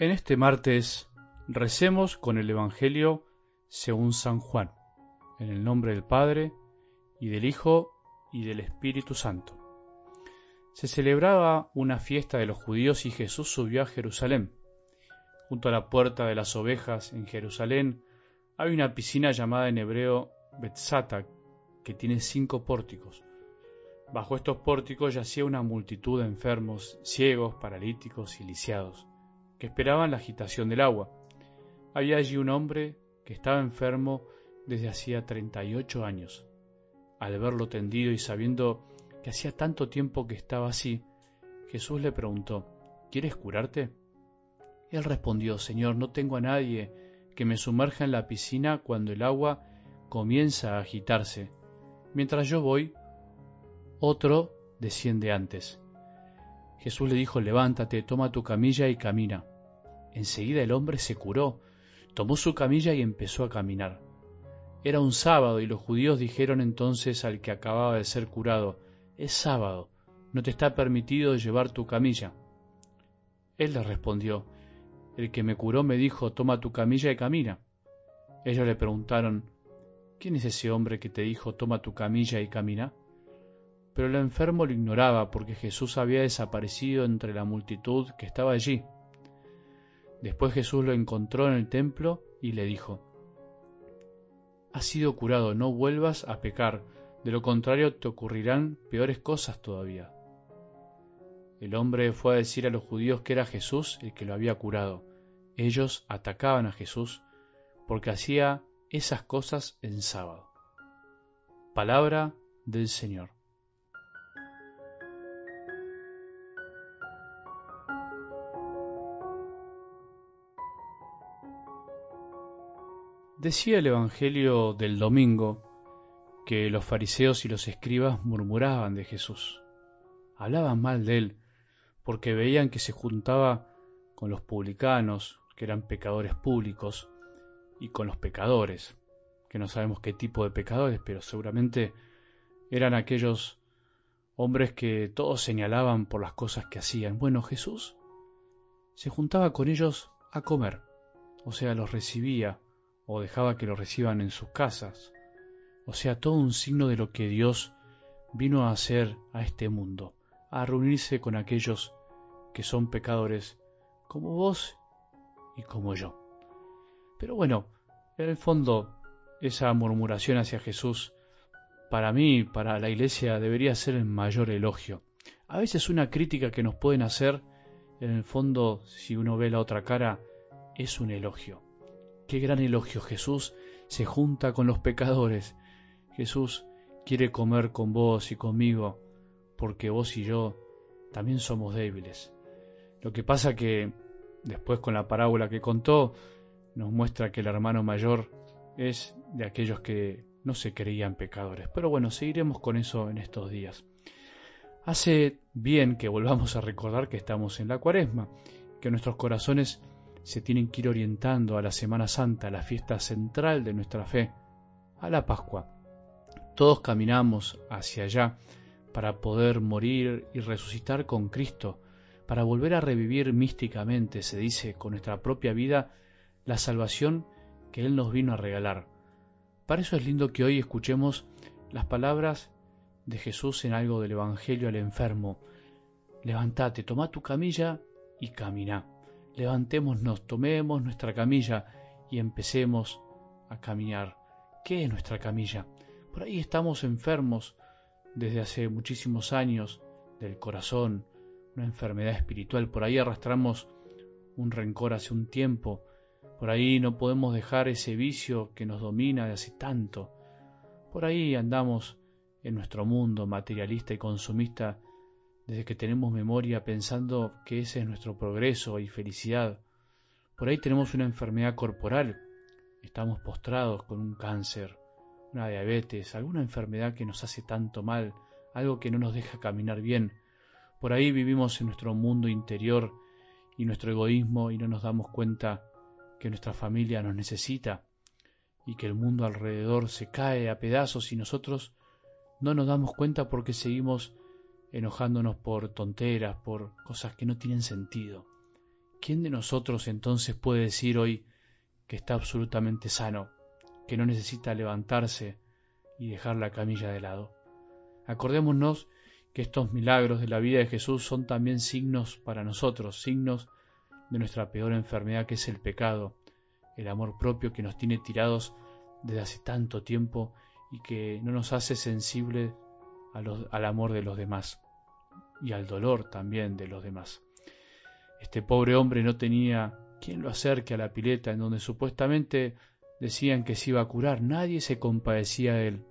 En este martes recemos con el Evangelio según San Juan, en el nombre del Padre, y del Hijo, y del Espíritu Santo. Se celebraba una fiesta de los judíos y Jesús subió a Jerusalén. Junto a la puerta de las ovejas en Jerusalén hay una piscina llamada en hebreo Betzata, que tiene cinco pórticos. Bajo estos pórticos yacía una multitud de enfermos, ciegos, paralíticos y lisiados que esperaban la agitación del agua. Había allí un hombre que estaba enfermo desde hacía treinta y ocho años. Al verlo tendido y sabiendo que hacía tanto tiempo que estaba así, Jesús le preguntó, ¿Quieres curarte? Él respondió, Señor, no tengo a nadie que me sumerja en la piscina cuando el agua comienza a agitarse. Mientras yo voy, otro desciende antes. Jesús le dijo, levántate, toma tu camilla y camina. Enseguida el hombre se curó, tomó su camilla y empezó a caminar. Era un sábado y los judíos dijeron entonces al que acababa de ser curado, es sábado, no te está permitido llevar tu camilla. Él le respondió, el que me curó me dijo, toma tu camilla y camina. Ellos le preguntaron, ¿quién es ese hombre que te dijo, toma tu camilla y camina? Pero el enfermo lo ignoraba porque Jesús había desaparecido entre la multitud que estaba allí. Después Jesús lo encontró en el templo y le dijo, Has sido curado, no vuelvas a pecar, de lo contrario te ocurrirán peores cosas todavía. El hombre fue a decir a los judíos que era Jesús el que lo había curado. Ellos atacaban a Jesús porque hacía esas cosas en sábado. Palabra del Señor. Decía el Evangelio del domingo que los fariseos y los escribas murmuraban de Jesús, hablaban mal de él, porque veían que se juntaba con los publicanos, que eran pecadores públicos, y con los pecadores, que no sabemos qué tipo de pecadores, pero seguramente eran aquellos hombres que todos señalaban por las cosas que hacían. Bueno, Jesús se juntaba con ellos a comer, o sea, los recibía, o dejaba que lo reciban en sus casas. O sea, todo un signo de lo que Dios vino a hacer a este mundo, a reunirse con aquellos que son pecadores como vos y como yo. Pero bueno, en el fondo, esa murmuración hacia Jesús, para mí, para la iglesia, debería ser el mayor elogio. A veces una crítica que nos pueden hacer, en el fondo, si uno ve la otra cara, es un elogio. Qué gran elogio. Jesús se junta con los pecadores. Jesús quiere comer con vos y conmigo, porque vos y yo también somos débiles. Lo que pasa que después con la parábola que contó, nos muestra que el hermano mayor es de aquellos que no se creían pecadores. Pero bueno, seguiremos con eso en estos días. Hace bien que volvamos a recordar que estamos en la cuaresma, que nuestros corazones se tienen que ir orientando a la Semana Santa, la fiesta central de nuestra fe, a la Pascua. Todos caminamos hacia allá para poder morir y resucitar con Cristo, para volver a revivir místicamente, se dice, con nuestra propia vida, la salvación que Él nos vino a regalar. Para eso es lindo que hoy escuchemos las palabras de Jesús en algo del Evangelio al enfermo. Levántate, toma tu camilla y camina levantémonos, tomemos nuestra camilla y empecemos a caminar. ¿Qué es nuestra camilla? Por ahí estamos enfermos desde hace muchísimos años del corazón, una enfermedad espiritual, por ahí arrastramos un rencor hace un tiempo, por ahí no podemos dejar ese vicio que nos domina de hace tanto, por ahí andamos en nuestro mundo materialista y consumista desde que tenemos memoria pensando que ese es nuestro progreso y felicidad. Por ahí tenemos una enfermedad corporal, estamos postrados con un cáncer, una diabetes, alguna enfermedad que nos hace tanto mal, algo que no nos deja caminar bien. Por ahí vivimos en nuestro mundo interior y nuestro egoísmo y no nos damos cuenta que nuestra familia nos necesita y que el mundo alrededor se cae a pedazos y nosotros no nos damos cuenta porque seguimos enojándonos por tonteras, por cosas que no tienen sentido. ¿quién de nosotros entonces puede decir hoy que está absolutamente sano, que no necesita levantarse y dejar la camilla de lado? Acordémonos que estos milagros de la vida de Jesús son también signos para nosotros, signos de nuestra peor enfermedad que es el pecado, el amor propio que nos tiene tirados desde hace tanto tiempo y que no nos hace sensibles al amor de los demás y al dolor también de los demás. Este pobre hombre no tenía quien lo acerque a la pileta en donde supuestamente decían que se iba a curar. Nadie se compadecía de él,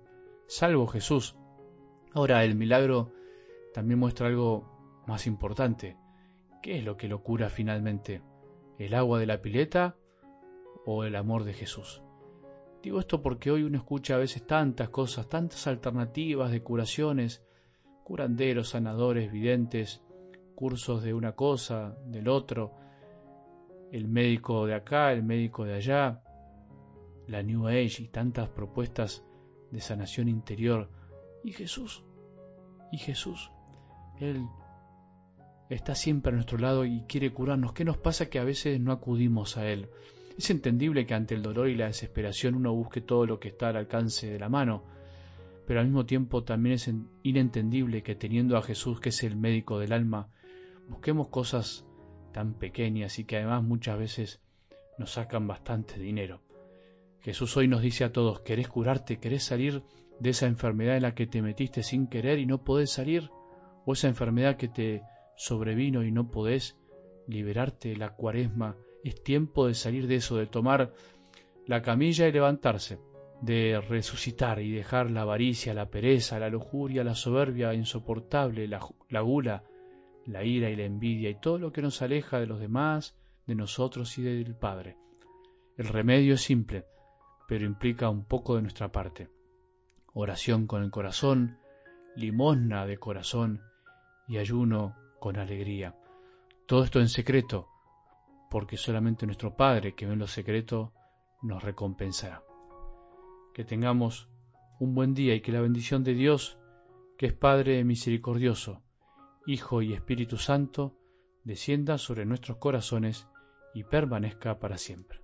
salvo Jesús. Ahora, el milagro también muestra algo más importante. ¿Qué es lo que lo cura finalmente? ¿El agua de la pileta o el amor de Jesús? Digo esto porque hoy uno escucha a veces tantas cosas, tantas alternativas de curaciones, curanderos, sanadores, videntes, cursos de una cosa, del otro, el médico de acá, el médico de allá, la New Age y tantas propuestas de sanación interior. ¿Y Jesús? ¿Y Jesús? Él está siempre a nuestro lado y quiere curarnos. ¿Qué nos pasa que a veces no acudimos a Él? Es entendible que ante el dolor y la desesperación uno busque todo lo que está al alcance de la mano, pero al mismo tiempo también es inentendible que teniendo a Jesús, que es el médico del alma, busquemos cosas tan pequeñas y que además muchas veces nos sacan bastante dinero. Jesús hoy nos dice a todos, ¿querés curarte? ¿Querés salir de esa enfermedad en la que te metiste sin querer y no podés salir? ¿O esa enfermedad que te sobrevino y no podés liberarte la cuaresma? Es tiempo de salir de eso, de tomar la camilla y levantarse, de resucitar y dejar la avaricia, la pereza, la lujuria, la soberbia insoportable, la, la gula, la ira y la envidia y todo lo que nos aleja de los demás, de nosotros y del Padre. El remedio es simple, pero implica un poco de nuestra parte. Oración con el corazón, limosna de corazón y ayuno con alegría. Todo esto en secreto, porque solamente nuestro Padre que ve en lo secreto nos recompensará. Que tengamos un buen día y que la bendición de Dios, que es Padre misericordioso, Hijo y Espíritu Santo, descienda sobre nuestros corazones y permanezca para siempre.